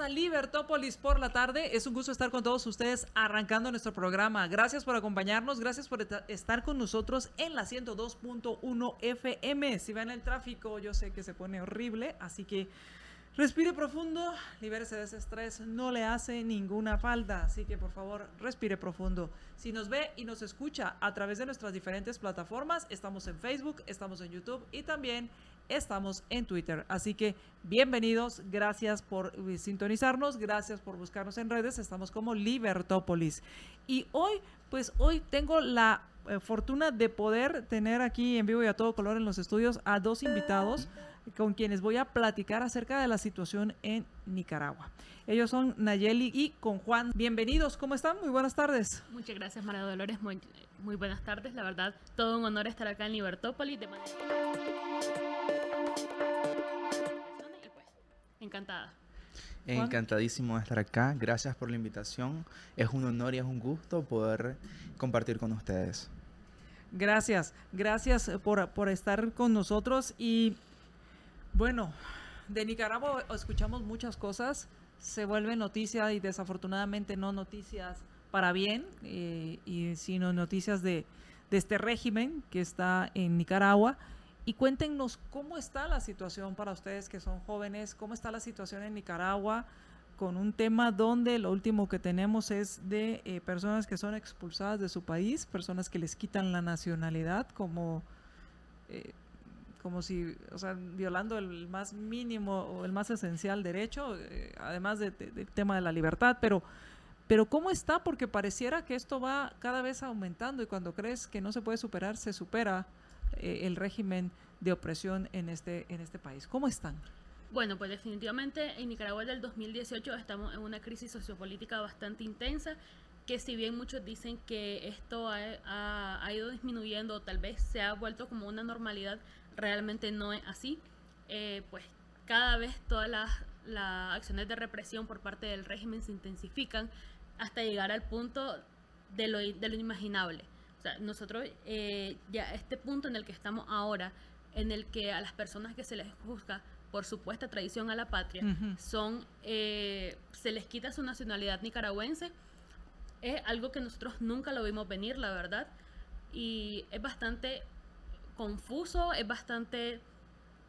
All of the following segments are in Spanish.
A Libertópolis por la tarde. Es un gusto estar con todos ustedes arrancando nuestro programa. Gracias por acompañarnos, gracias por estar con nosotros en la 102.1 FM. Si van en el tráfico, yo sé que se pone horrible, así que respire profundo, libérese de ese estrés, no le hace ninguna falta, así que por favor respire profundo. Si nos ve y nos escucha a través de nuestras diferentes plataformas, estamos en Facebook, estamos en YouTube y también estamos en Twitter. Así que bienvenidos, gracias por eh, sintonizarnos, gracias por buscarnos en redes, estamos como Libertópolis. Y hoy, pues hoy tengo la eh, fortuna de poder tener aquí en vivo y a todo color en los estudios a dos invitados con quienes voy a platicar acerca de la situación en Nicaragua. Ellos son Nayeli y con Juan. Bienvenidos, ¿cómo están? Muy buenas tardes. Muchas gracias, María Dolores. Muy, buenas tardes. La verdad, todo un honor estar acá en Libertópolis. De manera... Encantada. Encantadísimo de estar acá. Gracias por la invitación. Es un honor y es un gusto poder compartir con ustedes. Gracias, gracias por, por estar con nosotros. Y bueno, de Nicaragua escuchamos muchas cosas. Se vuelve noticia y desafortunadamente no noticias para bien, eh, y sino noticias de, de este régimen que está en Nicaragua. Y cuéntenos cómo está la situación para ustedes que son jóvenes, cómo está la situación en Nicaragua con un tema donde lo último que tenemos es de eh, personas que son expulsadas de su país, personas que les quitan la nacionalidad como, eh, como si, o sea, violando el más mínimo o el más esencial derecho, eh, además del tema de la libertad, pero... Pero ¿cómo está? Porque pareciera que esto va cada vez aumentando y cuando crees que no se puede superar, se supera eh, el régimen de opresión en este, en este país. ¿Cómo están? Bueno, pues definitivamente en Nicaragua del 2018 estamos en una crisis sociopolítica bastante intensa, que si bien muchos dicen que esto ha, ha, ido disminuyendo o tal vez se ha vuelto como una normalidad, realmente no es así. Eh, pues cada vez todas las, las acciones de represión por parte del régimen se intensifican hasta llegar al punto de lo, de lo inimaginable. O sea, nosotros eh, ya este punto en el que estamos ahora, en el que a las personas que se les juzga por supuesta traición a la patria, son, eh, se les quita su nacionalidad nicaragüense, es algo que nosotros nunca lo vimos venir, la verdad, y es bastante confuso, es bastante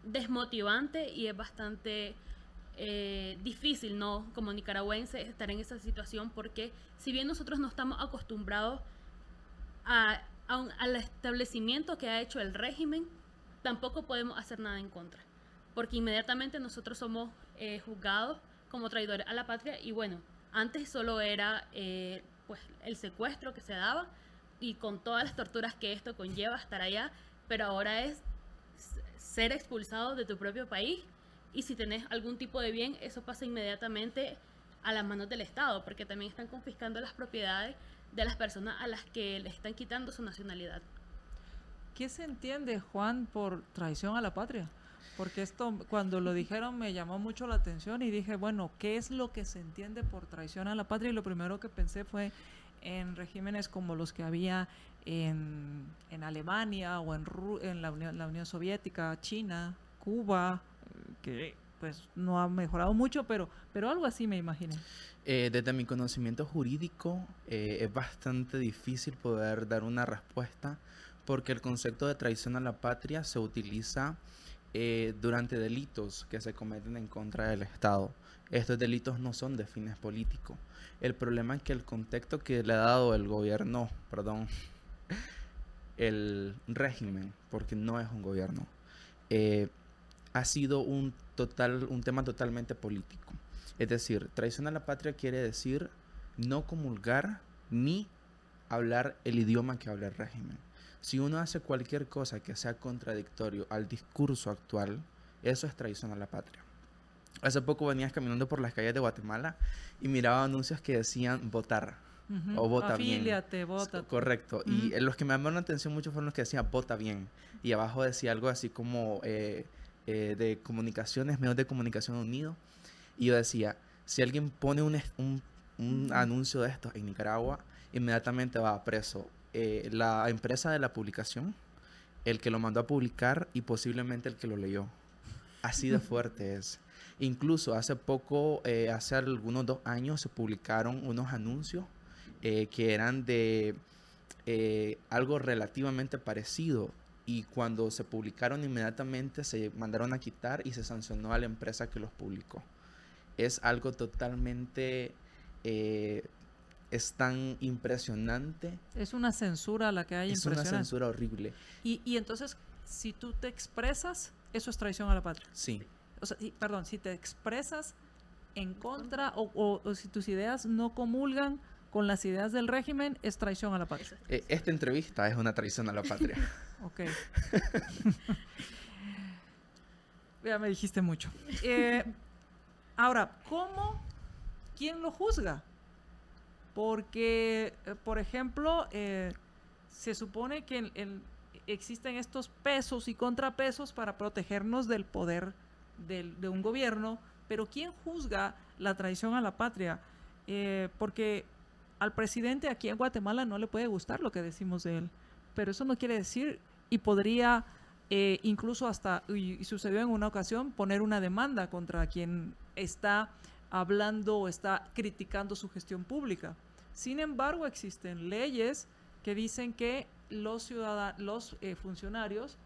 desmotivante y es bastante eh, difícil, ¿no? Como nicaragüense estar en esa situación porque si bien nosotros no estamos acostumbrados al establecimiento que ha hecho el régimen, tampoco podemos hacer nada en contra, porque inmediatamente nosotros somos eh, juzgados como traidores a la patria y bueno, antes solo era eh, pues el secuestro que se daba y con todas las torturas que esto conlleva estar allá, pero ahora es ser expulsado de tu propio país y si tenés algún tipo de bien, eso pasa inmediatamente a las manos del Estado, porque también están confiscando las propiedades de las personas a las que le están quitando su nacionalidad. ¿Qué se entiende, Juan, por traición a la patria? Porque esto, cuando lo dijeron, me llamó mucho la atención y dije, bueno, ¿qué es lo que se entiende por traición a la patria? Y lo primero que pensé fue en regímenes como los que había en, en Alemania o en, en la, Unión, la Unión Soviética, China, Cuba, que pues no ha mejorado mucho, pero, pero algo así me imagino. Eh, desde mi conocimiento jurídico eh, es bastante difícil poder dar una respuesta porque el concepto de traición a la patria se utiliza eh, durante delitos que se cometen en contra del Estado. Estos delitos no son de fines políticos. El problema es que el contexto que le ha dado el gobierno, perdón, el régimen, porque no es un gobierno, ha sido un, total, un tema totalmente político. Es decir, traición a la patria quiere decir no comulgar ni hablar el idioma que habla el régimen. Si uno hace cualquier cosa que sea contradictorio al discurso actual, eso es traición a la patria. Hace poco venías caminando por las calles de Guatemala y miraba anuncios que decían votar. O vota bien. Afíliate, vota. Correcto. Y Ujú. eh, los que me llamaron la atención mucho fueron los que decían vota bien. Y abajo decía algo así como eh, eh, de comunicaciones, medios de comunicación unidos. Y yo decía, si alguien pone un, un, un anuncio de estos en Nicaragua, inmediatamente va a preso. Eh, la empresa de la publicación, el que lo mandó a publicar y posiblemente el que lo leyó. Así de fuerte es. Incluso hace poco, eh, hace algunos dos años, se publicaron unos anuncios eh, que eran de eh, algo relativamente parecido. Y cuando se publicaron inmediatamente se mandaron a quitar y se sancionó a la empresa que los publicó. Es algo totalmente... eh, es tan impresionante. Es una censura la que hay Es una censura horrible. Y, y entonces, si tú te expresas, eso es traición a la patria. Sí. O sea, y- perdón, si te expresas en contra o, o- o si tus ideas no comulgan con las ideas del régimen, es traición a la patria. Eh, esta entrevista es una traición a la patria. Ok. ya me dijiste mucho. Eh, ahora, ¿cómo? ¿Quién lo juzga? Porque, eh, por ejemplo, eh, se supone que el- el- existen estos pesos y contrapesos para protegernos del poder del- de un gobierno, pero ¿quién juzga la traición a la patria? Eh, porque al presidente aquí en Guatemala no le puede gustar lo que decimos de él, pero eso no quiere decir y podría eh, incluso hasta, y, sucedió en una ocasión, poner una demanda contra quien está hablando o está criticando su gestión pública. Sin embargo, existen leyes que dicen que los ciudadanos, los eh, funcionarios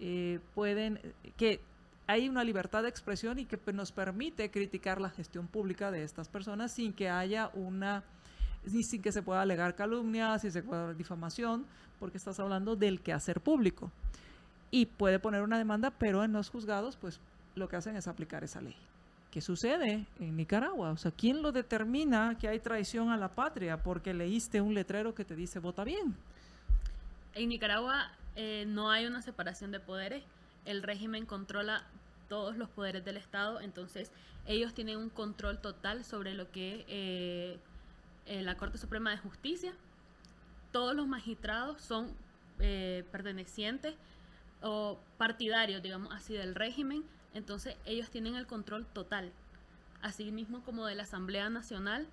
eh, pueden, que hay una libertad de expresión y que nos permite criticar la gestión pública de estas personas sin que haya una, ni sin que se pueda alegar calumnia, si se pueda difamación, porque estás hablando del quehacer público. Y puede poner una demanda, pero en los juzgados, pues lo que hacen es aplicar esa ley. ¿Qué sucede en Nicaragua? O sea, ¿quién lo determina que hay traición a la patria porque leíste un letrero que te dice vota bien? En Nicaragua eh, no hay una separación de poderes. El régimen controla todos los poderes del Estado, entonces ellos tienen un control total sobre lo que eh, eh, la Corte Suprema de Justicia. Todos los magistrados son eh, pertenecientes o partidarios, digamos así, del régimen, entonces ellos tienen el control total. Así mismo como de la Asamblea Nacional.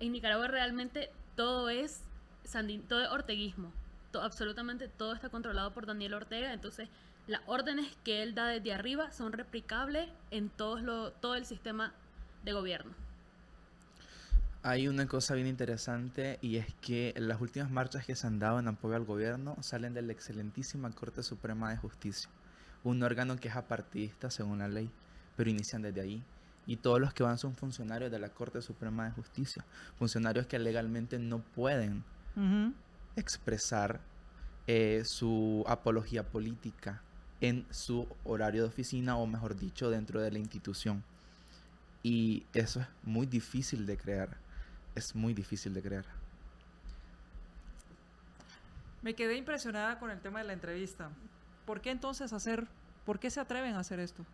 En Nicaragua realmente todo es, sandi- todo es orteguismo. Absolutamente todo está controlado por Daniel Ortega, entonces las órdenes que él da desde arriba son replicables en todos lo- todo el sistema de gobierno. Hay una cosa bien interesante y es que las últimas marchas que se han dado en apoyo al gobierno salen de la excelentísima Corte Suprema de Justicia, un órgano que es apartidista según la ley, pero inician desde ahí. Y todos los que van son funcionarios de la Corte Suprema de Justicia, funcionarios que legalmente no pueden expresar eh, su apología política en su horario de oficina o mejor dicho dentro de la institución. Y eso es muy difícil de creer. Es muy difícil de creer. Me quedé impresionada con el tema de la entrevista. ¿Por qué entonces hacer, por qué se atreven a hacer esto?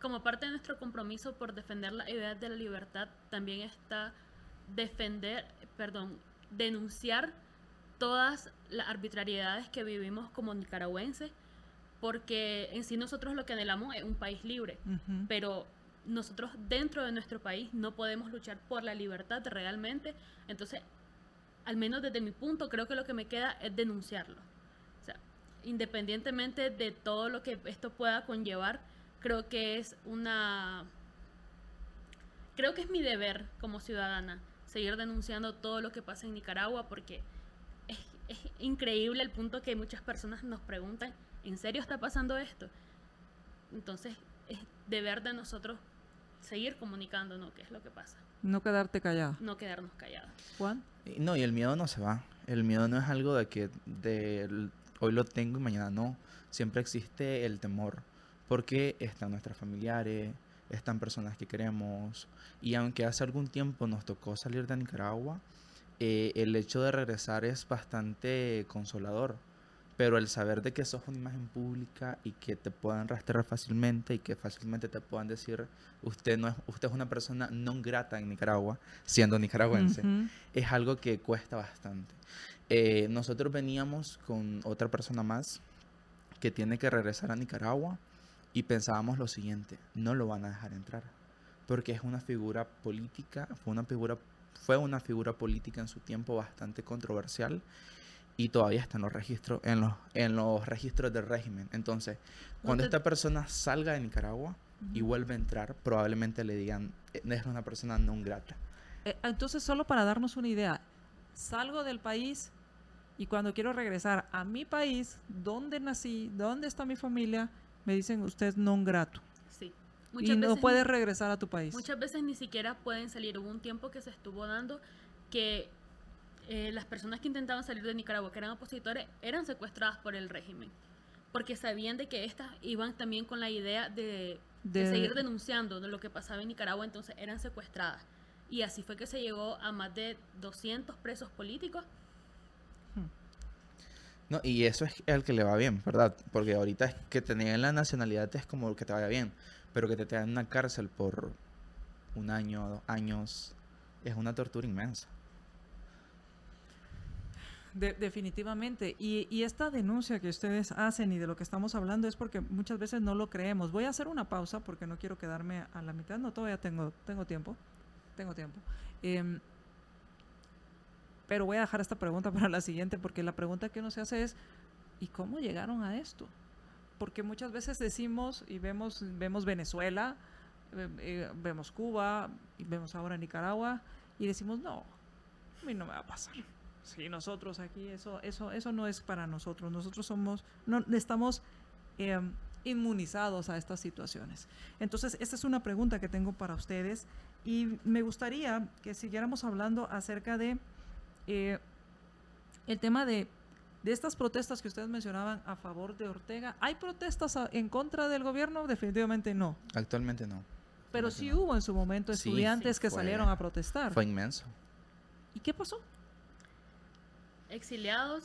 Como parte de nuestro compromiso por defender las ideas de la libertad, también está defender, perdón, denunciar todas las arbitrariedades que vivimos como nicaragüenses, porque en sí nosotros lo que anhelamos es un país libre, pero nosotros dentro de nuestro país no podemos luchar por la libertad realmente, entonces, al menos desde mi punto, creo que lo que me queda es denunciarlo. O sea, independientemente de todo lo que esto pueda conllevar, creo que es una... Creo que es mi deber como ciudadana seguir denunciando todo lo que pasa en Nicaragua porque es, es increíble el punto que muchas personas nos preguntan, ¿en serio está pasando esto? Entonces, es deber de nosotros seguir comunicándonos qué es lo que pasa, No quedarte callada. no quedarnos callados. Juan. Y No, y el miedo no se va. El miedo no es algo de que de hoy lo tengo y mañana no. Siempre existe el temor. Porque están nuestros familiares, están personas que queremos. Y aunque hace algún tiempo nos tocó salir de Nicaragua, eh, el hecho de regresar es bastante consolador. Pero el saber de que sos una imagen pública y que te puedan rastrear fácilmente y que fácilmente te puedan decir, usted no es, usted es una persona no grata en Nicaragua, siendo nicaragüense, Ujú. es algo que cuesta bastante. Eh, nosotros veníamos con otra persona más que tiene que regresar a Nicaragua y pensábamos lo siguiente, no lo van a dejar entrar, porque es una figura política, fue una figura, fue una figura política en su tiempo bastante controversial y todavía está en los registros, en los, en los registros del régimen. Entonces, cuando esta persona salga de Nicaragua y vuelve a entrar, probablemente le digan, "Eh, es una persona no grata. Eh, entonces, solo para darnos una idea, salgo del país y cuando quiero regresar a mi país, donde nací, dónde está mi familia, me dicen usted es non grato. Sí. Y no veces puedes ni- regresar a tu país. Muchas veces ni siquiera pueden salir. Hubo un tiempo que se estuvo dando que eh, las personas que intentaban salir de Nicaragua, que eran opositores, eran secuestradas por el régimen. Porque sabían de que estas iban también con la idea de, de De- seguir denunciando de lo que pasaba en Nicaragua, entonces eran secuestradas. Y así fue que se llegó a más de 200 presos políticos. No, y eso es el que le va bien, ¿verdad? Porque ahorita es que te nieguen la nacionalidad es como que te vaya bien, pero que te tengan en una cárcel por un año, dos años, es una tortura inmensa. De- definitivamente. Y, esta denuncia que ustedes hacen y de lo que estamos hablando es porque muchas veces no lo creemos. Voy a hacer una pausa porque no quiero quedarme a la mitad. No, todavía tengo, tengo tiempo. Tengo tiempo. Em, pero voy a dejar esta pregunta para la siguiente porque la pregunta que uno se hace es, ¿y cómo llegaron a esto? Porque muchas veces decimos y vemos, vemos Venezuela, eh, vemos Cuba, y vemos ahora Nicaragua y decimos, no, a mí no me va a pasar. Sí, nosotros aquí, eso, eso, eso no es para nosotros. Nosotros somos, no estamos eh, inmunizados a estas situaciones. Entonces, esta es una pregunta que tengo para ustedes y me gustaría que siguiéramos hablando acerca de eh, el tema de, de estas protestas que ustedes mencionaban a favor de Ortega. ¿Hay protestas a- en contra del gobierno? Definitivamente no. Actualmente no. Pero Actualmente sí no. hubo en su momento Sí, estudiantes sí, que fue- salieron a protestar. Fue inmenso. ¿Y qué pasó? Exiliados,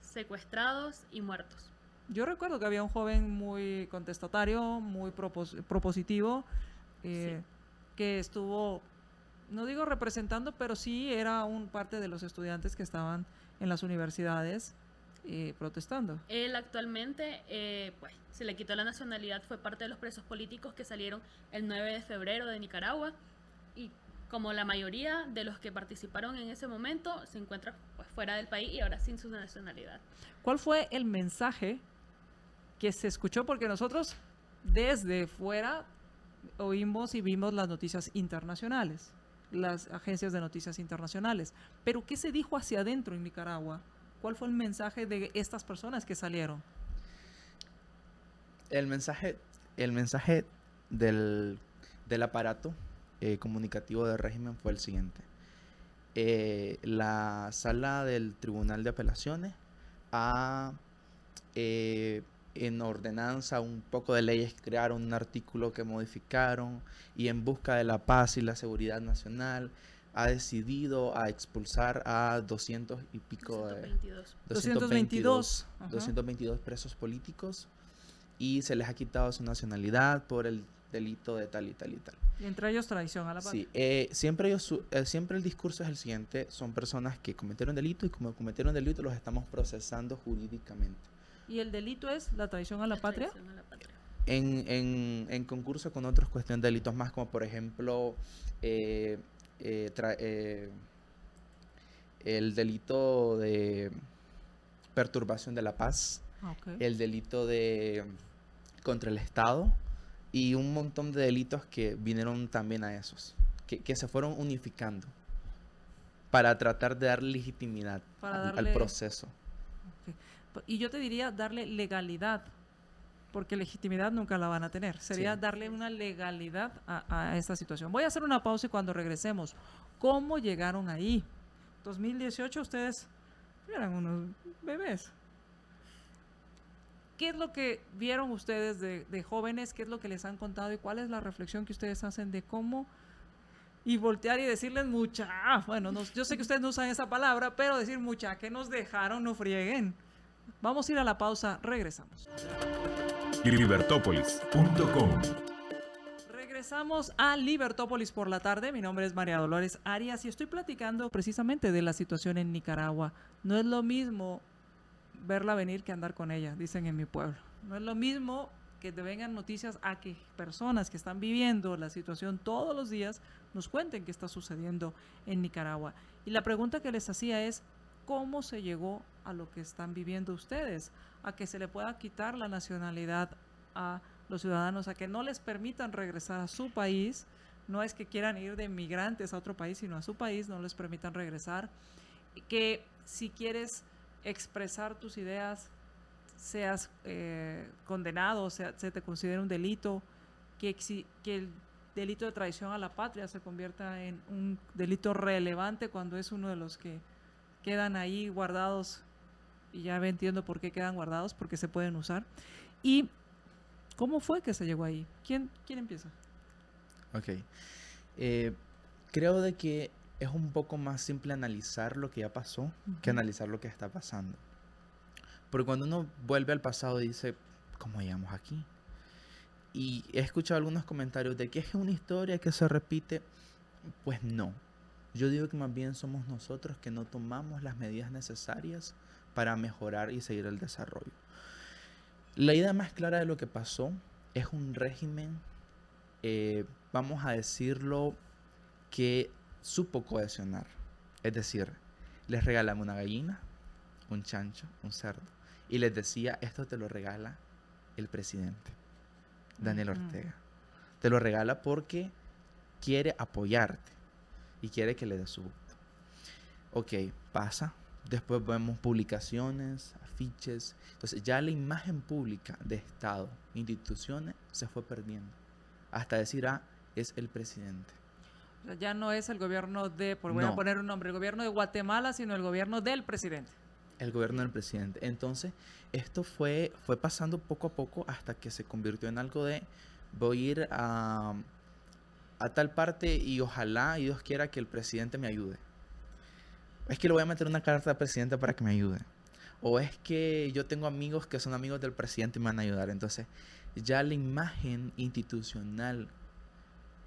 secuestrados y muertos. Yo recuerdo que había un joven muy contestatario, muy propos- propositivo, eh, que estuvo, no digo representando, pero sí era un parte de los estudiantes que estaban en las universidades eh, protestando. Él actualmente, eh, pues, se le quitó la nacionalidad, fue parte de los presos políticos que salieron el 9 de febrero de Nicaragua como la mayoría de los que participaron en ese momento se encuentran pues, fuera del país y ahora sin su nacionalidad. ¿Cuál fue el mensaje que se escuchó? Porque nosotros desde fuera oímos y vimos las noticias internacionales, las agencias de noticias internacionales. Pero ¿qué se dijo hacia adentro en Nicaragua? ¿Cuál fue el mensaje de estas personas que salieron? El mensaje, el mensaje del, del aparato eh, comunicativo del régimen fue el siguiente. Eh, la sala del Tribunal de Apelaciones ha, eh, en ordenanza, un poco de leyes, crearon un artículo que modificaron y en busca de la paz y la seguridad nacional ha decidido a expulsar a 200 y pico de... 222. 222, ajá. 222 presos políticos y se les ha quitado su nacionalidad por el delito de tal y tal y tal. Y entre ellos traición a la patria. Sí, eh, siempre, ellos su- eh, siempre el discurso es el siguiente, son personas que cometieron delito y como cometieron delito los estamos procesando jurídicamente. ¿Y el delito es la traición a la patria? traición a la patria. En, en, en concurso con otros cuestiones de delitos más como por ejemplo eh, eh, tra- eh, el delito de perturbación de la paz, Ah, el delito de contra el Estado y un montón de delitos que vinieron también a esos, que, que se fueron unificando para tratar de dar legitimidad Para al, al darle- proceso. Ok. Y yo te diría darle legalidad, porque legitimidad nunca la van a tener. Sería Sí. darle una legalidad a, a esta situación. Voy a hacer una pausa y cuando regresemos, ¿cómo llegaron ahí? 2018 ustedes eran unos bebés. ¿Qué es lo que vieron ustedes de, de jóvenes? ¿Qué es lo que les han contado? ¿Y cuál es la reflexión que ustedes hacen de cómo y voltear y decirles mucha, ah, bueno, no- yo sé que ustedes no usan esa palabra, pero decir mucha, que nos dejaron, no frieguen. Vamos a ir a la pausa, regresamos. Libertópolis.com Regresamos a Libertópolis por la tarde. Mi nombre es María Dolores Arias y estoy platicando precisamente de la situación en Nicaragua. No es lo mismo verla venir que andar con ella, dicen en mi pueblo. No es lo mismo que te vengan noticias a que personas que están viviendo la situación todos los días nos cuenten qué está sucediendo en Nicaragua. Y la pregunta que les hacía es, ¿cómo se llegó a lo que están viviendo ustedes? A que se le pueda quitar la nacionalidad a los ciudadanos, a que no les permitan regresar a su país. No es que quieran ir de migrantes a otro país, sino a su país, no les permitan regresar. Que si quieres expresar tus ideas, seas eh, condenado, sea, se te considera un delito, que, que el delito de traición a la patria se convierta en un delito relevante cuando es uno de los que quedan ahí guardados, y ya entiendo por qué quedan guardados, porque se pueden usar. ¿Y cómo fue que se llegó ahí? ¿Quién, quién empieza? Ok. Eh, creo de que es un poco más simple analizar lo que ya pasó que analizar lo que está pasando. Porque cuando uno vuelve al pasado dice, ¿cómo llegamos aquí? Y he escuchado algunos comentarios de que es una historia que se repite. Pues no. Yo digo que más bien somos nosotros que no tomamos las medidas necesarias para mejorar y seguir el desarrollo. La idea más clara de lo que pasó es un régimen, eh, vamos a decirlo, que supo cohesionar. Es decir, les regalan una gallina, un chancho, un cerdo y les decía, esto te lo regala el presidente, Daniel Ortega. Te lo regala porque quiere apoyarte y quiere que le des su voto. Ok, pasa. Después vemos publicaciones, afiches. Entonces ya la imagen pública de Estado, instituciones, se fue perdiendo. Hasta decir, ah, es el presidente. Ya no es el gobierno de, por voy a poner un nombre, el gobierno de Guatemala, sino el gobierno del presidente el gobierno del presidente. Entonces, esto fue, fue pasando poco a poco hasta que se convirtió en algo de voy a ir a, a tal parte y ojalá y Dios quiera que el presidente me ayude. Es que le voy a meter una carta al presidente para que me ayude. O es que yo tengo amigos que son amigos del presidente y me van a ayudar. Entonces, ya la imagen institucional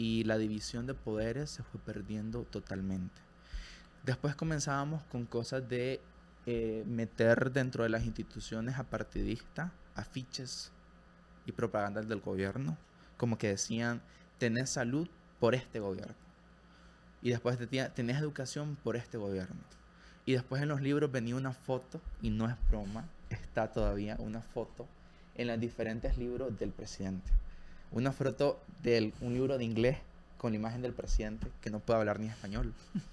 y la división de poderes se fue perdiendo totalmente. Después comenzábamos con cosas de eh, meter dentro de las instituciones apartidistas afiches y propagandas del gobierno, como que decían, tenés salud por este gobierno. Y después tenés educación por este gobierno. Y después en los libros venía una foto, y no es broma, está todavía una foto en los diferentes libros del presidente. Una foto de un libro de inglés con la imagen del presidente que no puede hablar ni español.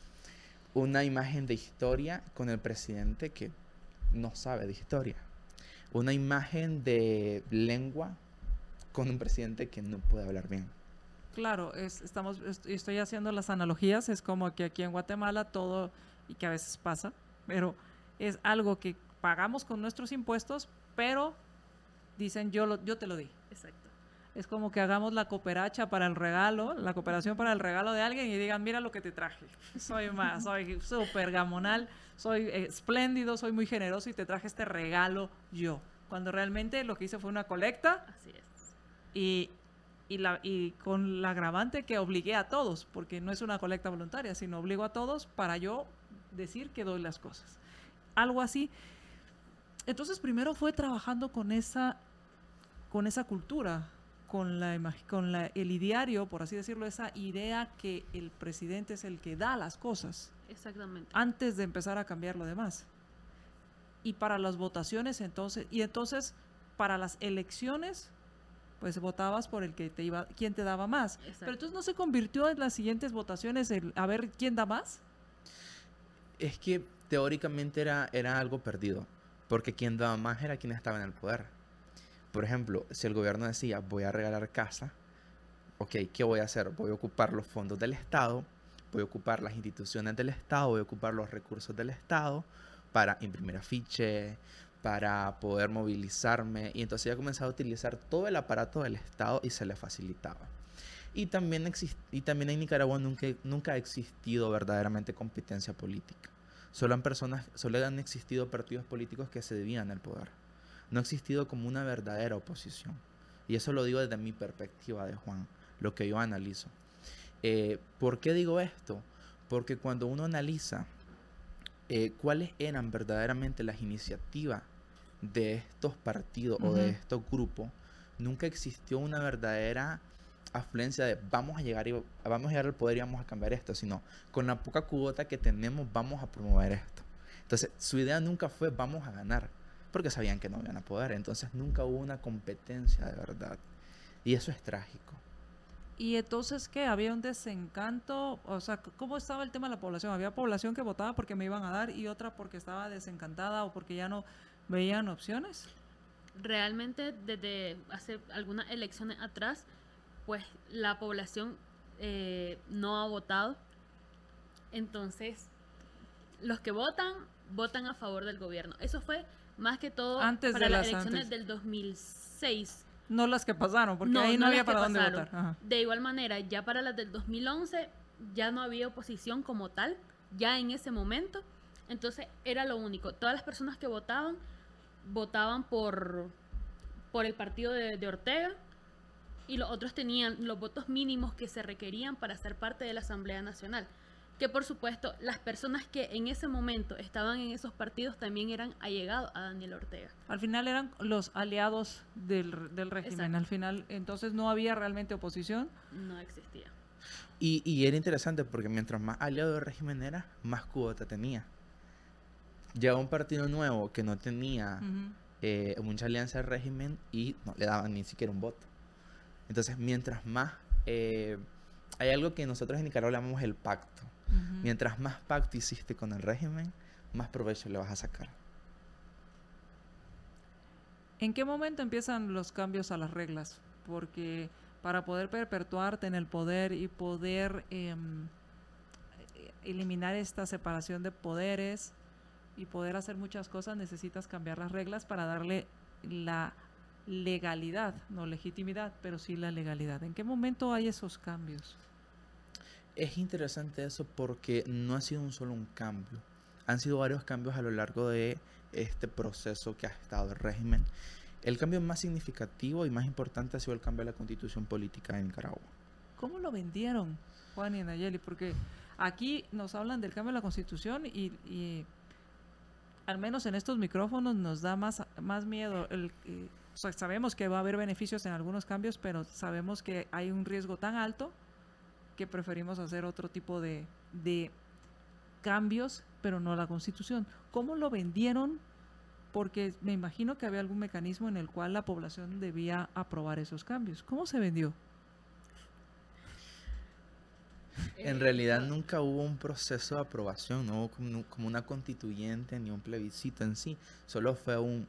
una imagen de historia con el presidente que no sabe de historia. Una imagen de lengua con un presidente que no puede hablar bien. Claro, estamos, estoy haciendo las analogías, es como que aquí en Guatemala todo, y que a veces pasa, pero es algo que pagamos con nuestros impuestos, pero dicen yo, lo, yo te lo di. Exacto es como que hagamos la cooperacha para el regalo, la cooperación para el regalo de alguien y digan, mira lo que te traje. Soy más, soy súper gamonal, soy espléndido, soy muy generoso y te traje este regalo yo. Cuando realmente lo que hice fue una colecta. Así es. Y, y, la, y con la agravante que obligué a todos, porque no es una colecta voluntaria, sino obligo a todos para yo decir que doy las cosas. Algo así. Entonces primero fue trabajando con esa, con esa cultura con, la, con la, el ideario, por así decirlo, esa idea que el presidente es el que da las cosas. Exactamente. Antes de empezar a cambiar lo demás. Y para las votaciones, entonces, y entonces, para las elecciones, pues votabas por el que te iba, quién te daba más. Pero entonces no se convirtió en las siguientes votaciones el a ver quién da más. Es que teóricamente era, era algo perdido, porque quien daba más era quien estaba en el poder. Por ejemplo, si el gobierno decía voy a regalar casa, ok, ¿qué voy a hacer? Voy a ocupar los fondos del Estado, voy a ocupar las instituciones del Estado, voy a ocupar los recursos del Estado para imprimir afiche, para poder movilizarme. Y entonces ya comenzaba a utilizar todo el aparato del Estado y se le facilitaba. Y también, y también en Nicaragua nunca, nunca ha existido verdaderamente competencia política. Solo han, personas, solo han existido partidos políticos que se debían al poder. No ha existido como una verdadera oposición. Y eso lo digo desde mi perspectiva de Juan, lo que yo analizo. Eh, ¿Por qué digo esto? Porque cuando uno analiza eh, cuáles eran verdaderamente las iniciativas de estos partidos o de estos grupos, nunca existió una verdadera afluencia de vamos a llegar y vamos a llegar al poder y vamos a cambiar esto, sino con la poca cuota que tenemos vamos a promover esto. Entonces, su idea nunca fue vamos a ganar, porque sabían que no iban a poder, entonces nunca hubo una competencia de verdad. Y eso es trágico. Y entonces, ¿qué? ¿Había un desencanto? O sea, ¿cómo estaba el tema de la población? ¿Había población que votaba porque me iban a dar y otra porque estaba desencantada o porque ya no veían opciones? Realmente, desde hace algunas elecciones atrás, pues la población eh, no ha votado. Entonces, los que votan, votan a favor del gobierno. Eso fue más que todo antes para de las, las elecciones antes. del 2006. No las que pasaron, porque No, ahí no, no había para dónde votar. Ajá. De igual manera, ya para las del 2011 ya no había oposición como tal, ya en ese momento. Entonces era lo único. Todas las personas que votaban, votaban por, por el partido de, de Ortega y los otros tenían los votos mínimos que se requerían para ser parte de la Asamblea Nacional. Que por supuesto, las personas que en ese momento estaban en esos partidos también eran allegados a Daniel Ortega. Al final eran los aliados del, del régimen. Exacto. Al final, entonces no había realmente oposición. No existía. Y, y era interesante porque mientras más aliado del régimen era, más cuota tenía. Llegaba un partido nuevo que no tenía eh, mucha alianza al régimen y no le daban ni siquiera un voto. Entonces, mientras más... eh, hay algo que nosotros en Nicaragua llamamos el pacto. Mientras más pacto hiciste con el régimen, más provecho le vas a sacar. ¿En qué momento empiezan los cambios a las reglas? Porque para poder perpetuarte en el poder y poder em, eh, eliminar esta separación de poderes y poder hacer muchas cosas, necesitas cambiar las reglas para darle la legalidad, no legitimidad, pero sí la legalidad. ¿En qué momento hay esos cambios? Es interesante eso porque no ha sido un solo un cambio. Han sido varios cambios a lo largo de este proceso que ha estado el régimen. El cambio más significativo y más importante ha sido el cambio de la constitución política de Nicaragua. ¿Cómo lo vendieron, Juan y Nayeli? Porque aquí nos hablan del cambio de la constitución y, y al menos en estos micrófonos nos da más, más miedo. El, eh, sea, sabemos que va a haber beneficios en algunos cambios, pero sabemos que hay un riesgo tan alto que preferimos hacer otro tipo de, de cambios, pero no la constitución. ¿Cómo lo vendieron? Porque me imagino que había algún mecanismo en el cual la población debía aprobar esos cambios. ¿Cómo se vendió? En Eh, realidad nunca hubo un proceso de aprobación, no hubo como una constituyente ni un plebiscito en sí. Solo fue un,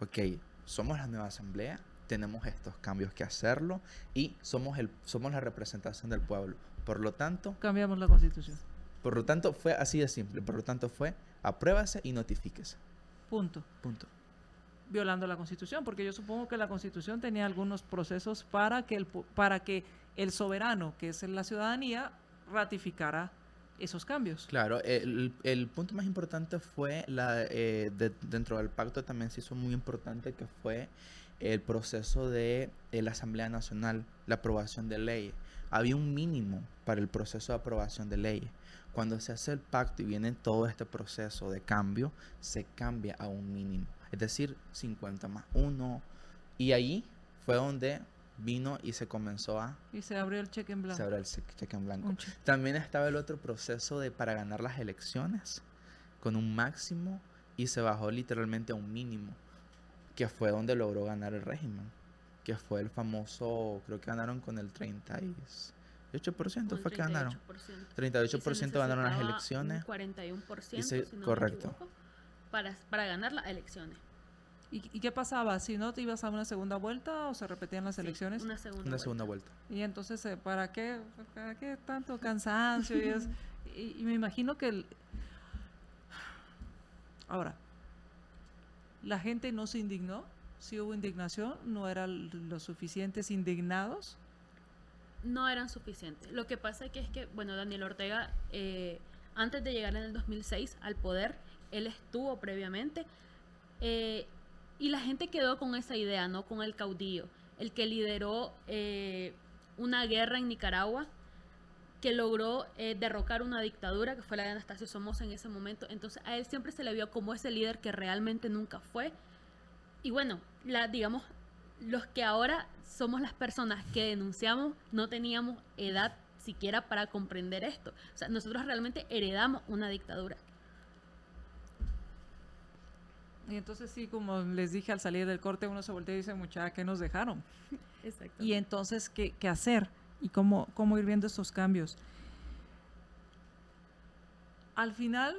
ok, somos la nueva asamblea, tenemos estos cambios que hacerlo y somos, el, somos la representación del pueblo. Por lo tanto, Cambiamos la constitución. por lo tanto fue así de simple. Por lo tanto fue apruébase y notifíquese. Punto. Punto. Violando la constitución, porque yo supongo que la constitución tenía algunos procesos para que el, para que el soberano, que es la ciudadanía, ratificara esos cambios. Claro, el, el punto más importante fue la eh, de- dentro del pacto también se hizo muy importante que fue el proceso de eh, la Asamblea Nacional, la aprobación de leyes. Había un mínimo para el proceso de aprobación de leyes. Cuando se hace el pacto y viene todo este proceso de cambio, se cambia a un mínimo. Es decir, 50 más 1. Y ahí fue donde vino y se comenzó a... Y se abrió el cheque en blanco. Se abre el cheque en blanco. También estaba el otro proceso de para ganar las elecciones con un máximo y se bajó literalmente a un mínimo, que fue donde logró ganar el régimen, que fue el famoso, creo que ganaron con el 38% con fue que ganaron. 38%. 38% Y se ganaron las un elecciones. 41%, Y se- si no me correcto. equivoco, para, para ganar las elecciones. ¿Y, y qué pasaba? Si no te ibas a una segunda vuelta o se repetían las Sí, elecciones? una segunda. Una vuelta. segunda vuelta. Y entonces, eh, ¿para qué, ¿para qué tanto cansancio? Y, es- y- y me imagino que... el- Ahora, la gente no se indignó, sí hubo indignación, no eran los suficientes indignados. No eran suficientes. Lo que pasa que es que, bueno, Daniel Ortega, eh, antes de llegar en el 2006 al poder, él estuvo previamente, eh, y la gente quedó con esa idea, ¿no? Con el caudillo, el que lideró eh, una guerra en Nicaragua, que logró eh, derrocar una dictadura, que fue la de Anastasio Somoza en ese momento. Entonces a él siempre se le vio como ese líder que realmente nunca fue. Y bueno, la, digamos, los que ahora somos las personas que denunciamos no teníamos edad siquiera para comprender esto. O sea, nosotros realmente heredamos una dictadura. Y entonces sí, como les dije al salir del corte, uno se voltea y dice, muchacha, ¿qué nos dejaron? Exacto. Y entonces, ¿qué, qué hacer? Y cómo, cómo ir viendo estos cambios. Al final,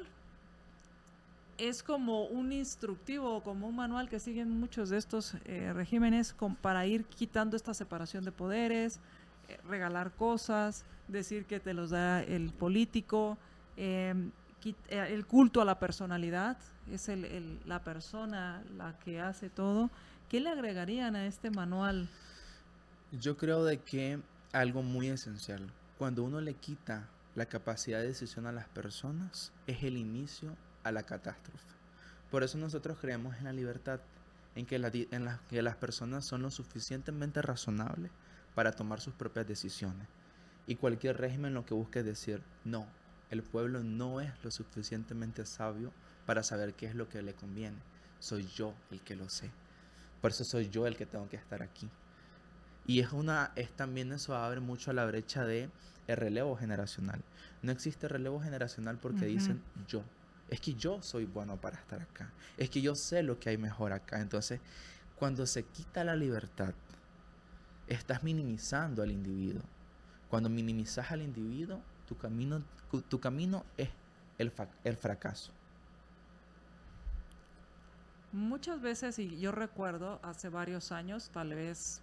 es como un instructivo, como un manual que siguen muchos de estos eh, regímenes para ir quitando esta separación de poderes, eh, regalar cosas, decir que te los da el político, em, eh, el culto a la personalidad, es el, el, la persona la que hace todo. ¿Qué le agregarían a este manual? Yo creo de que algo muy esencial, cuando uno le quita la capacidad de decisión a las personas, es el inicio a la catástrofe. Por eso nosotros creemos en la libertad, en que, la, que las personas son lo suficientemente razonables para tomar sus propias decisiones. Y cualquier régimen lo que busca es decir, no, el pueblo no es lo suficientemente sabio para saber qué es lo que le conviene. Soy yo el que lo sé. Por eso soy yo el que tengo que estar aquí. Y es una, es también eso abre mucho a la brecha de el relevo generacional. No existe relevo generacional porque uh -huh. dicen yo. Es que yo soy bueno para estar acá. Es que yo sé lo que hay mejor acá. Entonces, cuando se quita la libertad, estás minimizando al individuo. Cuando minimizas al individuo, tu camino, tu camino es el, el fracaso. Muchas veces, y yo recuerdo hace varios años, tal vez,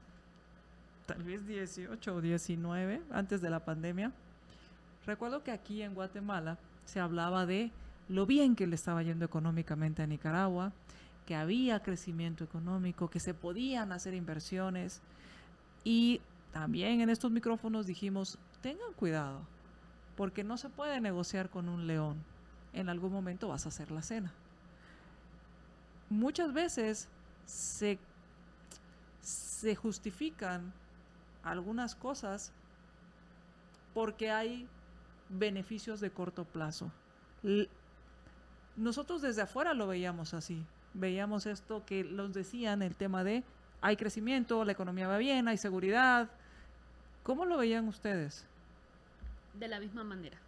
tal vez 18 o 19, antes de la pandemia, recuerdo que aquí en Guatemala se hablaba de lo bien que le estaba yendo económicamente a Nicaragua, que había crecimiento económico, que se podían hacer inversiones. Y también en estos micrófonos dijimos, tengan cuidado, porque no se puede negociar con un león. En algún momento vas a hacer la cena. Muchas veces se, se justifican algunas cosas porque hay beneficios de corto plazo. Nosotros desde afuera lo veíamos así. Veíamos esto que los decían, el tema de hay crecimiento, la economía va bien, hay seguridad. ¿Cómo lo veían ustedes? De la misma manera.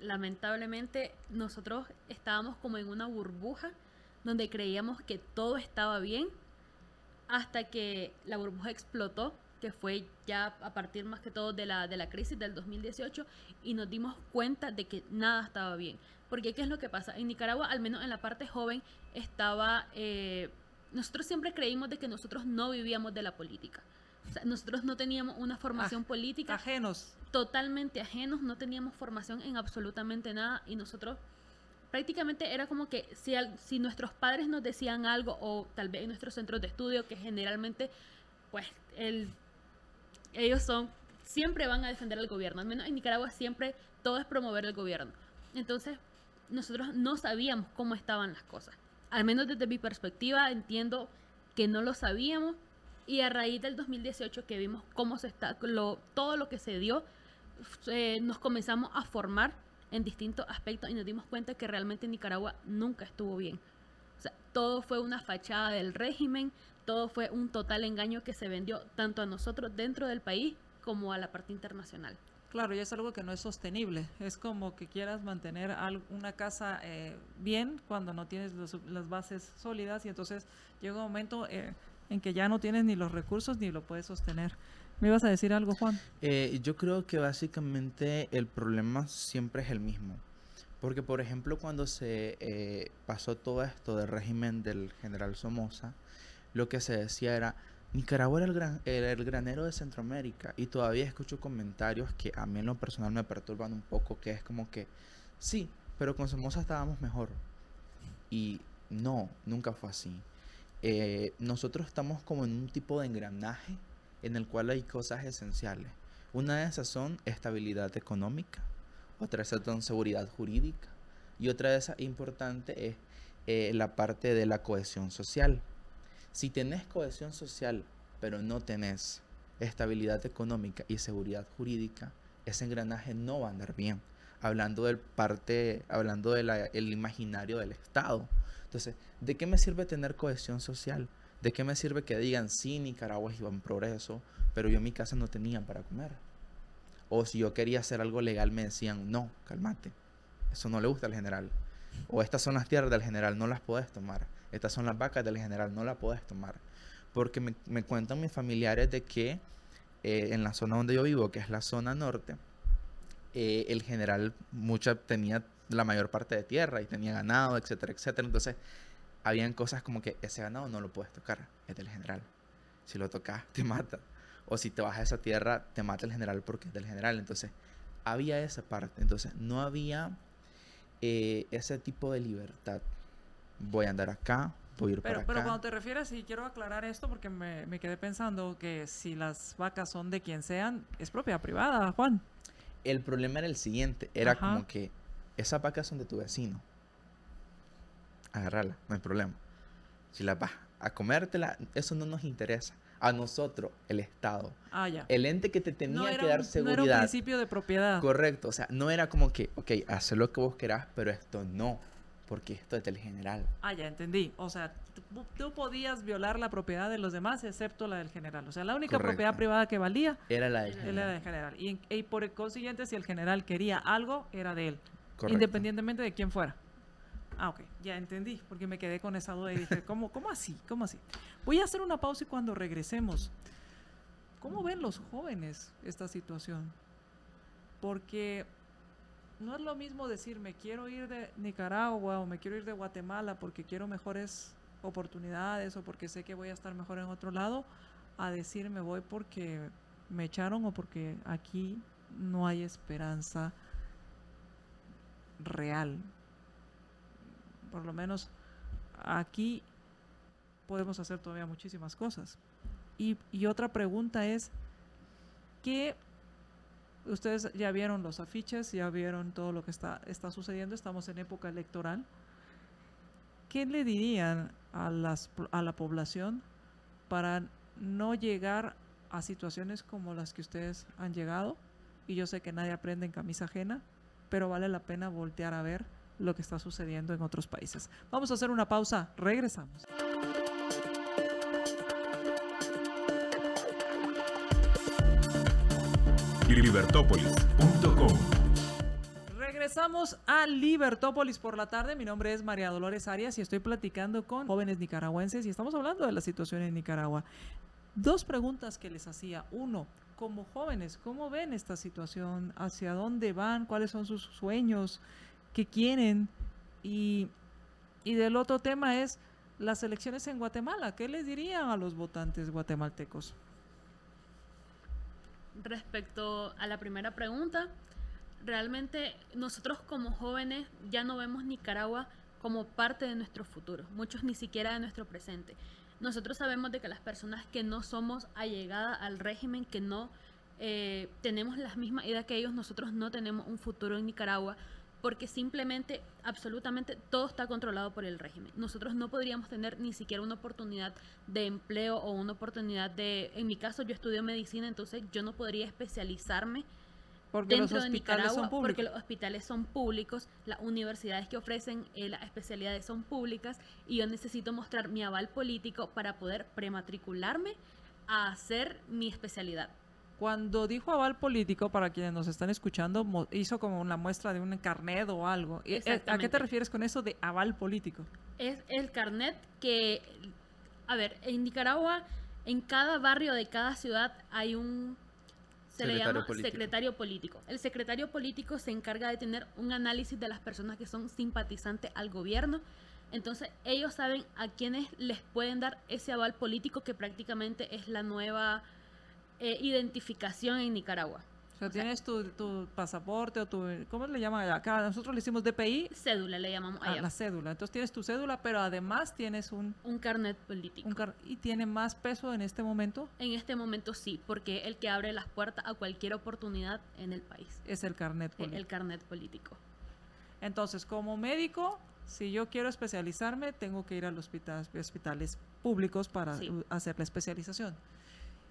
Lamentablemente nosotros estábamos como en una burbuja donde creíamos que todo estaba bien hasta que la burbuja explotó, que fue ya a partir más que todo de la, de la crisis del 2018 y nos dimos cuenta de que nada estaba bien. Porque ¿qué es lo que pasa? En Nicaragua, al menos en la parte joven, estaba... Eh, nosotros siempre creímos de que nosotros no vivíamos de la política. O sea, nosotros no teníamos una formación ah, política. Ajenos. Totalmente ajenos, no teníamos formación en absolutamente nada y nosotros prácticamente era como que si, si nuestros padres nos decían algo o tal vez en nuestros centros de estudio, que generalmente pues el, ellos son, siempre van a defender al gobierno, al menos en Nicaragua siempre todo es promover el gobierno. Entonces nosotros no sabíamos cómo estaban las cosas. Al menos desde mi perspectiva entiendo que no lo sabíamos y a raíz del 2018 que vimos cómo se está, lo, todo lo que se dio, eh, nos comenzamos a formar en distintos aspectos y nos dimos cuenta que realmente Nicaragua nunca estuvo bien. O sea, todo fue una fachada del régimen, todo fue un total engaño que se vendió tanto a nosotros dentro del país como a la parte internacional. Claro, y es algo que no es sostenible. Es como que quieras mantener una casa eh, bien cuando no tienes los, las bases sólidas y entonces llega un momento eh, en que ya no tienes ni los recursos ni lo puedes sostener. ¿Me ibas a decir algo, Juan? Eh, yo creo que básicamente el problema siempre es el mismo. Porque, por ejemplo, cuando se eh, pasó todo esto del régimen del general Somoza, lo que se decía era, Nicaragua era el, gran, era el granero de Centroamérica. Y todavía escucho comentarios que a mí en lo personal me perturban un poco, que es como que, sí, pero con Somoza estábamos mejor. Y no, nunca fue así. Eh, nosotros estamos como en un tipo de engranaje en el cual hay cosas esenciales. Una de esas son estabilidad económica, otra es con seguridad jurídica y otra de esas importante es eh, la parte de la cohesión social. Si tenés cohesión social, pero no tenés estabilidad económica y seguridad jurídica, ese engranaje no va a andar bien. Hablando del parte, hablando del imaginario del Estado. Entonces, ¿de qué me sirve tener cohesión social? ¿De qué me sirve que digan, sí, Nicaragua iba en progreso, pero yo en mi casa no tenía para comer? O si yo quería hacer algo legal, me decían, no, cálmate, eso no le gusta al general. O estas son las tierras del general, no las puedes tomar. Estas son las vacas del general, no las puedes tomar. Porque me, cuentan mis familiares de que eh, en la zona donde yo vivo, que es la zona norte, eh, el general mucha, tenía la mayor parte de tierra y tenía ganado, etcétera, etcétera. Entonces, habían cosas como que ese ganado no lo puedes tocar, es del general. Si lo tocas, te mata. O si te vas a esa tierra, te mata el general porque es del general. Entonces, había esa parte. Entonces, no había eh, ese tipo de libertad. Voy a andar acá, voy a ir pero, para pero acá. cuando te refieres, y quiero aclarar esto porque me, me quedé pensando que si las vacas son de quien sean, es propiedad privada, Juan. El problema era el siguiente, era como que esas vacas son de tu vecino. Agarrala, no hay problema. Si las vas a comértela, eso no nos interesa. A nosotros, el Estado. Ah, ya. El ente que te tenía que dar seguridad. No era un principio de propiedad. Correcto, o sea, no era como que, ok, haz lo que vos querás, pero esto no, porque esto es del general. Ah, ya entendí. O sea, tú, podías violar la propiedad de los demás, excepto la del general. O sea, la única propiedad privada que valía era la del general. Era del general. Y, y, por el consiguiente, si el general quería algo, era de él. Correcto. Independientemente de quién fuera. Ah, ok, ya entendí, porque me quedé con esa duda y dije, ¿cómo, ¿cómo así? ¿Cómo así? Voy a hacer una pausa y cuando regresemos, ¿cómo ven los jóvenes esta situación? Porque no es lo mismo decir, me quiero ir de Nicaragua o me quiero ir de Guatemala porque quiero mejores oportunidades o porque sé que voy a estar mejor en otro lado, a decir, me voy porque me echaron o porque aquí no hay esperanza real por lo menos aquí podemos hacer todavía muchísimas cosas. Y, otra pregunta es, ¿qué ustedes ya vieron los afiches, ya vieron todo lo que está, está sucediendo, estamos en época electoral. ¿Qué le dirían a, las, a la población para no llegar a situaciones como las que ustedes han llegado? Y yo sé que nadie aprende en camisa ajena, pero vale la pena voltear a ver lo que está sucediendo en otros países. Vamos a hacer una pausa, regresamos. Libertópolis.com Regresamos a Libertópolis por la tarde. Mi nombre es María Dolores Arias y estoy platicando con jóvenes nicaragüenses y estamos hablando de la situación en Nicaragua. Dos preguntas que les hacía. Uno, como jóvenes, ¿cómo ven esta situación? ¿Hacia dónde van? ¿Cuáles son sus sueños? que quieren. Y, y del otro tema es las elecciones en Guatemala. ¿Qué les dirían a los votantes guatemaltecos? Respecto a la primera pregunta, realmente nosotros como jóvenes ya no vemos Nicaragua como parte de nuestro futuro, muchos ni siquiera de nuestro presente. Nosotros sabemos de que las personas que no somos allegadas al régimen, que no eh, tenemos las mismas ideas que ellos, nosotros no tenemos un futuro en Nicaragua, porque simplemente, absolutamente todo está controlado por el régimen. Nosotros no podríamos tener ni siquiera una oportunidad de empleo o una oportunidad de, en mi caso yo estudio medicina, entonces yo no podría especializarme porque dentro los hospitales de Nicaragua son porque los hospitales son públicos, las universidades que ofrecen eh, las especialidades son públicas y yo necesito mostrar mi aval político para poder prematricularme a hacer mi especialidad. Cuando dijo aval político, para quienes nos están escuchando, hizo como una muestra de un carnet o algo. Eh, ¿A qué te refieres con eso de aval político? Es el carnet que, a ver, en Nicaragua, en cada barrio de cada ciudad hay un se le llama secretario político. El secretario político se encarga de tener un análisis de las personas que son simpatizantes al gobierno. Entonces, ellos saben a quienes les pueden dar ese aval político que prácticamente es la nueva eh, identificación en Nicaragua. sea, tienes tu, tu pasaporte o tu... ¿Cómo le llaman acá? Nosotros le hicimos DPI. Cédula le llamamos a allá. la cédula. Entonces tienes tu cédula, pero además tienes un... Un carnet político. un car- y tiene más peso en este momento En este momento sí, porque el que abre las puertas a cualquier oportunidad en el país. es el carnet El, político. el carnet político. Entonces, como médico, si yo quiero especializarme, tengo que ir a los hospitales, hospitales públicos para Sí. hacer la especialización.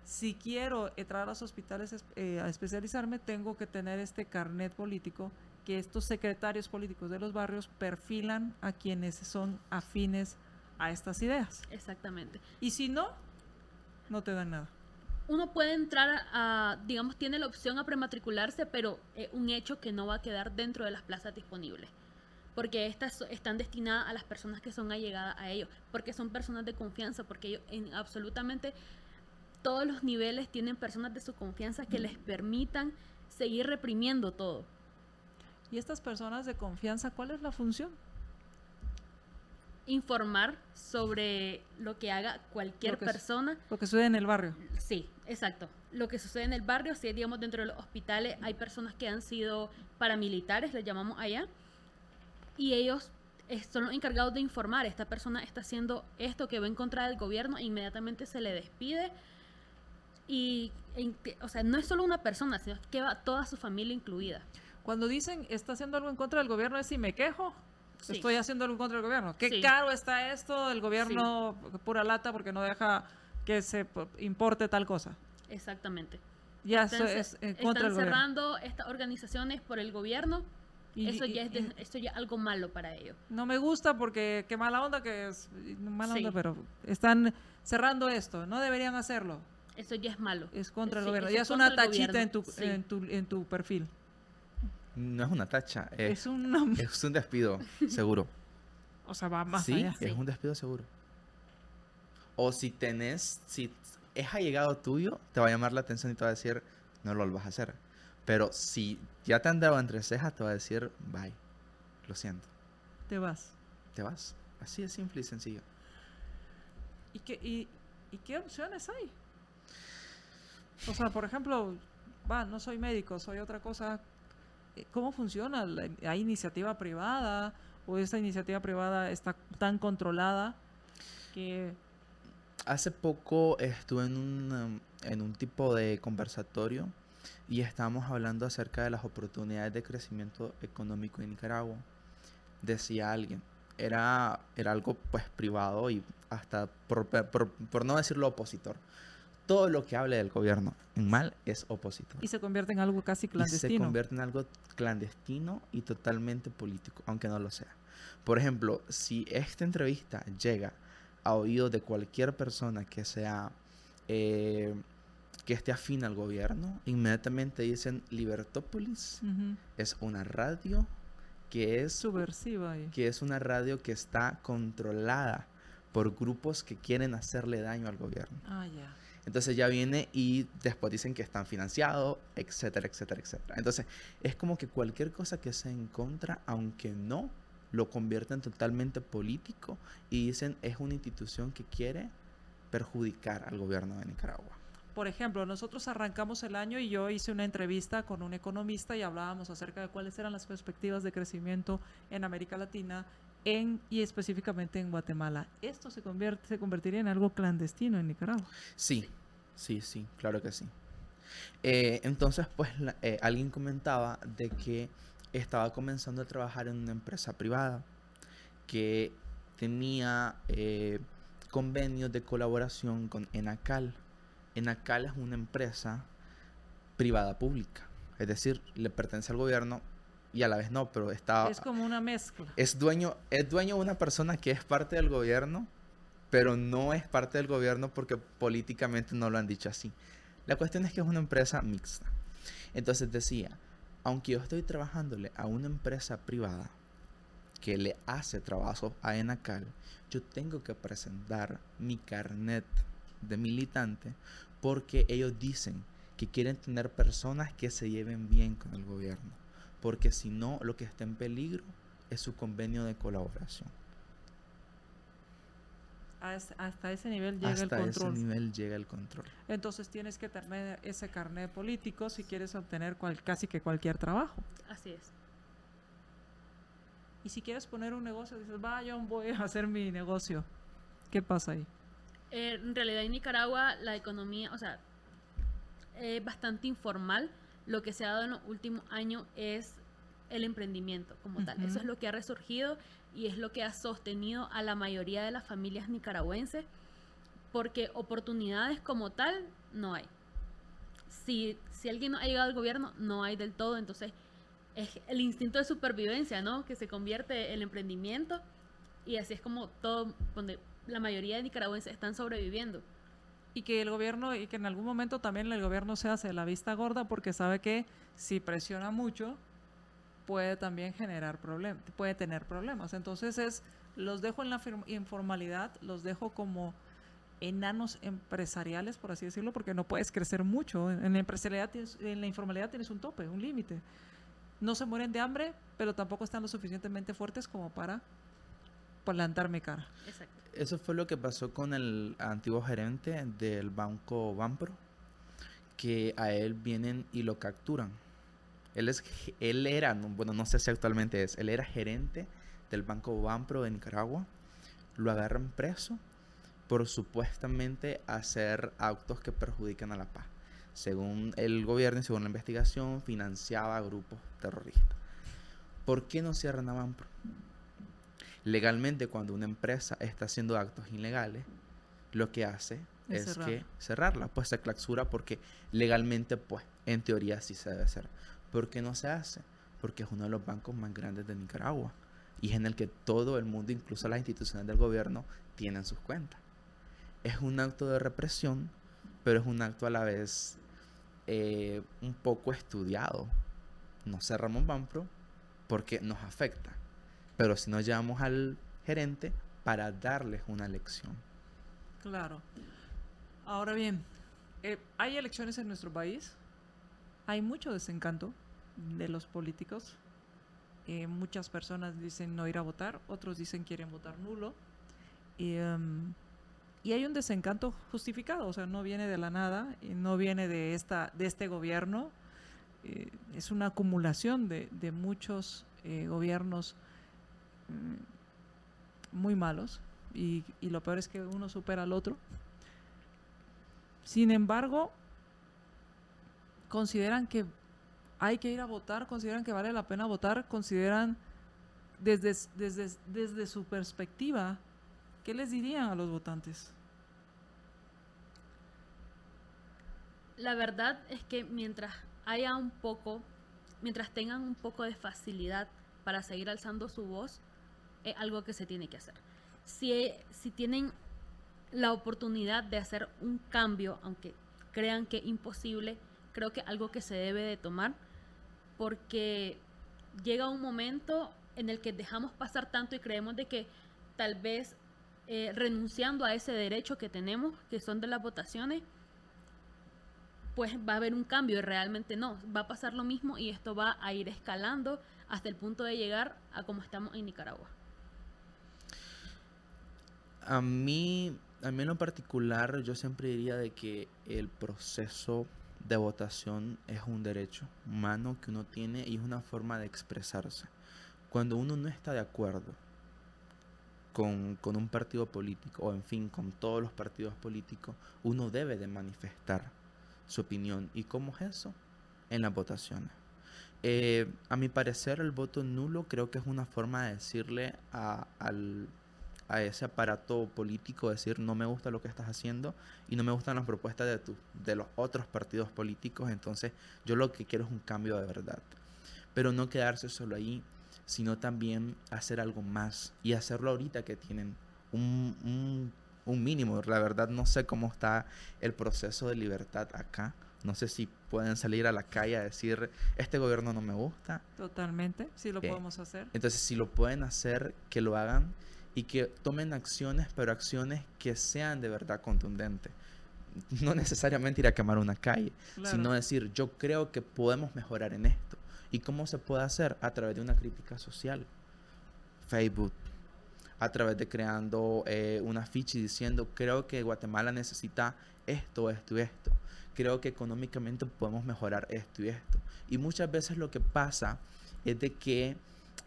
Si quiero entrar a los hospitales es- eh, a especializarme, tengo que tener este carnet político que estos secretarios políticos de los barrios perfilan a quienes son afines a estas ideas. Exactamente. Y si no, no te dan nada. Uno puede entrar a, digamos, tiene la opción a prematricularse, pero es un hecho que no va a quedar dentro de las plazas disponibles. Porque estas están destinadas a las personas que son allegadas a ellos, porque son personas de confianza, porque ellos en absolutamente todos los niveles tienen personas de su confianza que les permitan seguir reprimiendo todo. Y estas personas de confianza, ¿cuál es la función? Informar sobre lo que haga cualquier Lo que es- persona Lo que sucede en el barrio. Sí, exacto. Lo que sucede en el barrio, si digamos dentro de los hospitales hay personas que han sido paramilitares, les llamamos allá, y ellos son los encargados de informar, esta persona está haciendo esto que va en contra del gobierno, e inmediatamente se le despide. Y, en o sea, no es solo una persona, sino que va toda su familia incluida. Cuando dicen está haciendo algo en contra del gobierno, es si me quejo. Sí. Estoy haciendo algo en contra del gobierno. Qué Sí. caro está esto, el gobierno pura lata porque no deja que se importe tal cosa. Exactamente. Ya Están, eso es en contra del están gobierno. cerrando estas organizaciones por el gobierno. Y- eso, y- ya es de- y- eso ya es algo malo para ellos. no me gusta porque qué mala onda que es mala onda, pero están cerrando esto. No deberían hacerlo. Eso ya es malo. Es contra el Sí, gobierno. Ya es es una tachita en tu, sí. en tu en tu perfil. No es una tacha, es, Es un es un despido, seguro. o sea, va más sí, allá. es Sí. un despido seguro. O si tenés, si es allegado tuyo, te va a llamar la atención y te va a decir, no lo vas a hacer. Pero si ya te han dado entre cejas, te va a decir, bye, lo siento, Te vas. te vas. Así de simple y sencillo. ¿Y qué, y, y qué opciones hay? O sea, por ejemplo, va, no soy médico, soy otra cosa. Eh, ¿Cómo funciona? ¿Hay iniciativa privada? ¿O esa iniciativa privada está tan controlada que... Hace poco estuve en un, um, en un tipo de conversatorio y estábamos hablando acerca de las oportunidades de crecimiento económico en Nicaragua. Decía alguien, era, era algo pues privado y hasta por, por- por no decirlo opositor. Todo lo que hable del gobierno en mal es opositor. Y se convierte en algo casi Y se clandestino. convierte en algo clandestino y totalmente político, aunque no lo sea. Por ejemplo, si esta entrevista llega a oídos de cualquier persona que sea eh, que esté afín al gobierno, inmediatamente dicen Libertópolis es una radio que es Subversiva. que es una radio que está controlada por grupos que quieren hacerle daño al gobierno. Ah, ya. Entonces ya viene y después dicen que están financiados, etcétera, etcétera, etcétera. Entonces es como que cualquier cosa que sea en contra, aunque no, lo convierten totalmente político y dicen es una institución que quiere perjudicar al gobierno de Nicaragua. Por ejemplo, nosotros arrancamos el año y yo hice una entrevista con un economista y hablábamos acerca de cuáles eran las perspectivas de crecimiento en América Latina en, y específicamente en Guatemala. Esto se, convierte, se convertiría en algo clandestino en Nicaragua. Sí, sí, sí, claro que sí. Eh, entonces, pues la- eh, alguien comentaba de que estaba comenzando a trabajar en una empresa privada que tenía eh, convenios de colaboración con Enacal. Enacal es una empresa privada pública, es decir, le pertenece al gobierno y a la vez no, pero está Es como una mezcla. es dueño, es dueño de una persona que es parte del gobierno, pero no es parte del gobierno porque políticamente no lo han dicho así. La cuestión es que es una empresa mixta. Entonces decía, aunque yo estoy trabajándole a una empresa privada que le hace trabajo a Enacal, yo tengo que presentar mi carnet de militante porque ellos dicen que quieren tener personas que se lleven bien con el gobierno. Porque si no, lo que está en peligro es su convenio de colaboración. Hasta ese nivel llega hasta el control. ese nivel llega el control. Entonces tienes que tener ese carnet político si quieres obtener cual, casi que cualquier trabajo. Así es. Y si quieres poner un negocio, dices, va, yo voy a hacer mi negocio. ¿Qué pasa ahí? Eh, en realidad en Nicaragua la economía, o sea, es bastante informal. Lo que se ha dado en los últimos años es el emprendimiento como tal. Eso es lo que ha resurgido y es lo que ha sostenido a la mayoría de las familias nicaragüenses, porque oportunidades como tal no hay. Si, si alguien no ha llegado al gobierno, no hay del todo, entonces es el instinto de supervivencia, ¿no? Que se convierte en emprendimiento y así es como todo, donde la mayoría de nicaragüenses están sobreviviendo. Y que el gobierno, y que en algún momento también el gobierno se hace la vista gorda porque sabe que si presiona mucho, puede también generar problemas, puede tener problemas. Entonces es, los dejo en la informalidad, los dejo como enanos empresariales, por así decirlo, porque no puedes crecer mucho. En la empresarialidad, en la informalidad tienes un tope, un límite. No se mueren de hambre, pero tampoco están lo suficientemente fuertes como para plantarme cara. Exacto. Eso fue lo que pasó con el antiguo gerente del banco Banpro, que a él vienen y lo capturan él, es, él era, bueno, no sé si actualmente es, él era gerente del Banco Banpro de Nicaragua. Lo agarran preso por supuestamente hacer actos que perjudican a la paz. Según el gobierno y según la investigación, financiaba grupos terroristas. ¿Por qué no cierran a Banpro? Legalmente, cuando una empresa está haciendo actos ilegales, lo que hace es, que cerrarla, pues se clausura porque legalmente, pues, en teoría sí se debe hacer. ¿Por qué no se hace? Porque es uno de los bancos más grandes de Nicaragua y es en el que todo el mundo, incluso las instituciones del gobierno, tienen sus cuentas. Es un acto de represión, pero es un acto a la vez eh, un poco estudiado. No cerramos Banpro porque nos afecta, pero si nos llevamos al gerente para darles una lección. Claro. Ahora bien, eh, ¿hay elecciones en nuestro país? Hay mucho desencanto de los políticos. Eh, muchas personas dicen no ir a votar, otros dicen quieren votar nulo. Y, em, y, hay un desencanto justificado, o sea, no viene de la nada, y no viene de, esta, de este gobierno. Eh, es una acumulación de, de muchos eh, gobiernos mm, muy malos y, y lo peor es que uno supera al otro. Sin embargo, consideran que hay que ir a votar, consideran que vale la pena votar, consideran desde, su perspectiva, ¿qué les dirían a los votantes? La verdad es que mientras haya un poco, mientras tengan un poco de facilidad para seguir alzando su voz, es algo que se tiene que hacer. Si, si tienen la oportunidad de hacer un cambio, aunque crean que imposible, creo que algo que se debe de tomar porque llega un momento en el que dejamos pasar tanto y creemos de que tal vez eh, renunciando a ese derecho que tenemos, que son de las votaciones, pues va a haber un cambio y realmente no, va a pasar lo mismo y esto va a ir escalando hasta el punto de llegar a como estamos en Nicaragua. A mí, a mí en lo particular, yo siempre diría de que el proceso de votación es un derecho humano que uno tiene y es una forma de expresarse. Cuando uno no está de acuerdo con, un partido político o en fin con todos los partidos políticos, uno debe de manifestar su opinión. ¿Y cómo es eso? En las votaciones. Eh, a mi parecer el voto nulo creo que es una forma de decirle a, al, a ese aparato político, decir no me gusta lo que estás haciendo y no me gustan las propuestas de, tu, de los otros partidos políticos, entonces yo lo que quiero es un cambio de verdad. Pero no quedarse solo ahí, sino también hacer algo más y hacerlo ahorita que tienen un, un mínimo. La verdad no sé cómo está el proceso de libertad acá. No sé si pueden salir a la calle a decir, este gobierno no me gusta. Totalmente, sí lo podemos hacer. Entonces, si lo pueden hacer, que lo hagan y que tomen acciones, pero acciones que sean de verdad contundentes. No necesariamente ir a quemar una calle, sino decir, yo creo que podemos mejorar en esto. ¿Y cómo se puede hacer? A través de una crítica social. Facebook, a través de creando eh, una ficha y diciendo, creo que Guatemala necesita esto, esto y esto. Creo que económicamente podemos mejorar esto y esto. Y muchas veces lo que pasa es de que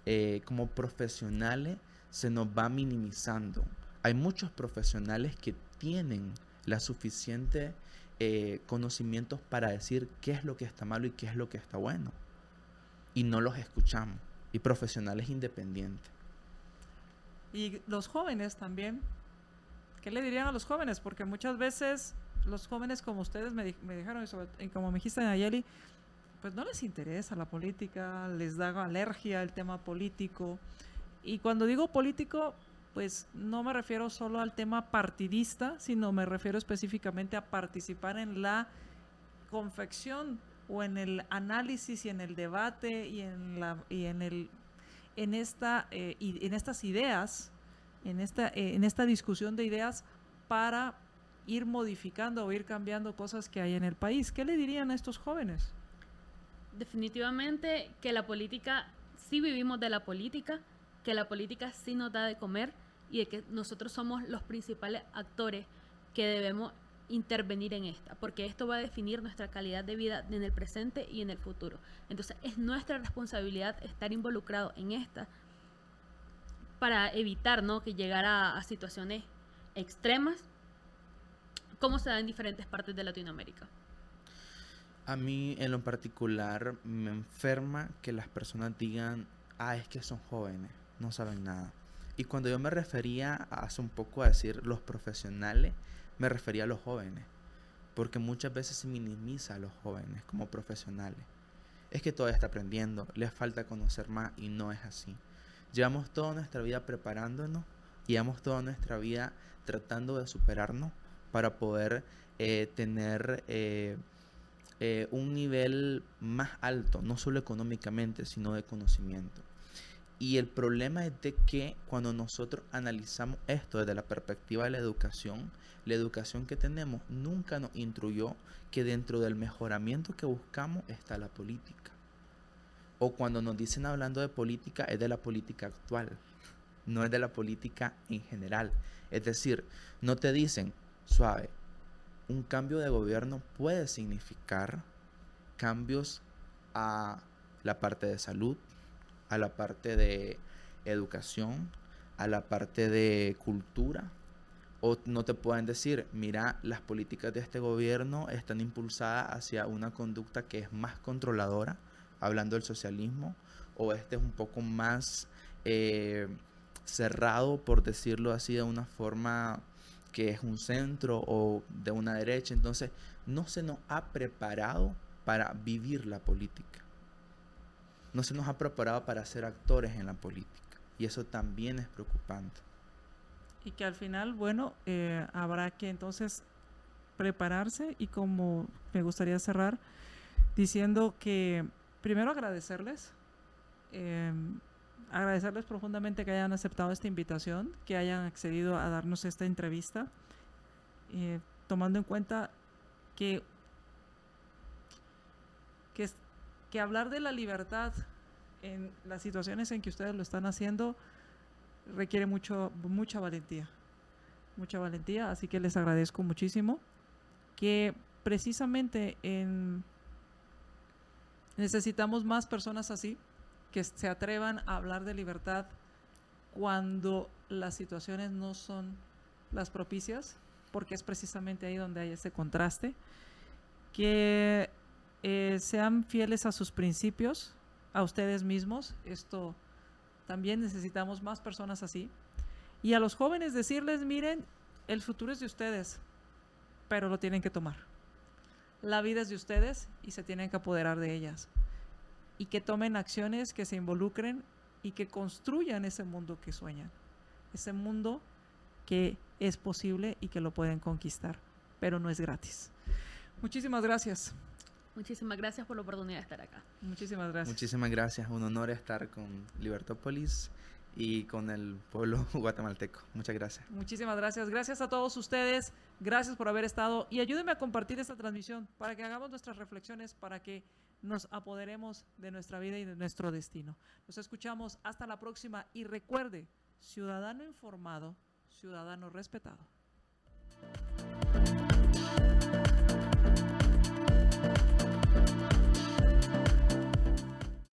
eh, como profesionales se nos va minimizando. Hay muchos profesionales que tienen la suficiente eh, conocimientos para decir qué es lo que está malo y qué es lo que está bueno. Y no los escuchamos. Y profesionales independientes. Y los jóvenes también. ¿Qué le dirían a los jóvenes? Porque muchas veces los jóvenes como ustedes me, me dijeron, y como me dijiste Nayeli, pues no les interesa la política, les da alergia el tema político. Y cuando digo político, pues no me refiero solo al tema partidista, sino me refiero específicamente a participar en la confección o en el análisis y en el debate y en la y en el en esta eh, en estas ideas en esta eh, en esta discusión de ideas para ir modificando o ir cambiando cosas que hay en el país. ¿Qué le dirían a estos jóvenes? Definitivamente que la política, sí vivimos de la política, que la política sí nos da de comer y de que nosotros somos los principales actores que debemos intervenir en esta, porque esto va a definir nuestra calidad de vida en el presente y en el futuro. Entonces es nuestra responsabilidad estar involucrado en esta para evitar ¿no? que llegara a situaciones extremas como se da en diferentes partes de Latinoamérica. A mí en lo particular me enferma que las personas digan, ah, es que son jóvenes, no saben nada. Y cuando yo me refería hace un poco a decir los profesionales, me refería a los jóvenes. Porque muchas veces se minimiza a los jóvenes como profesionales. Es que todavía está aprendiendo, les falta conocer más y no es así. Llevamos toda nuestra vida preparándonos, llevamos toda nuestra vida tratando de superarnos para poder eh, tener eh, eh, un nivel más alto, no solo económicamente, sino de conocimiento. Y el problema es de que cuando nosotros analizamos esto desde la perspectiva de la educación, la educación que tenemos nunca nos instruyó que dentro del mejoramiento que buscamos está la política. O cuando nos dicen hablando de política, es de la política actual, no es de la política en general. Es decir, no te dicen, suave. Un cambio de gobierno puede significar cambios a la parte de salud, a la parte de educación, a la parte de cultura. O no te pueden decir, mira, las políticas de este gobierno están impulsadas hacia una conducta que es más controladora, hablando del socialismo, o este es un poco más eh, cerrado, por decirlo así, de una forma que es un centro o de una derecha. Entonces, no se nos ha preparado para vivir la política. No se nos ha preparado para ser actores en la política. Y eso también es preocupante. Y que al final, bueno, eh, habrá que entonces prepararse y como me gustaría cerrar diciendo que primero agradecerles. Eh, agradecerles profundamente que hayan aceptado esta invitación, que hayan accedido a darnos esta entrevista, eh, tomando en cuenta que, que, que hablar de la libertad en las situaciones en que ustedes lo están haciendo requiere mucho, mucha valentía, mucha valentía, así que les agradezco muchísimo que precisamente en necesitamos más personas así que se atrevan a hablar de libertad cuando las situaciones no son las propicias, porque es precisamente ahí donde hay ese contraste, que eh, sean fieles a sus principios, a ustedes mismos, esto también necesitamos más personas así, y a los jóvenes decirles, miren, el futuro es de ustedes, pero lo tienen que tomar. La vida es de ustedes y se tienen que apoderar de ellas y que tomen acciones, que se involucren y que construyan ese mundo que sueñan. Ese mundo que es posible y que lo pueden conquistar, pero no es gratis. Muchísimas gracias. Muchísimas gracias por la oportunidad de estar acá. Muchísimas gracias. Muchísimas gracias. Un honor estar con Libertópolis y con el pueblo guatemalteco. Muchas gracias. Muchísimas gracias. Gracias a todos ustedes. Gracias por haber estado y ayúdenme a compartir esta transmisión para que hagamos nuestras reflexiones, para que nos apoderemos de nuestra vida y de nuestro destino. Nos escuchamos hasta la próxima y recuerde, Ciudadano informado, ciudadano respetado.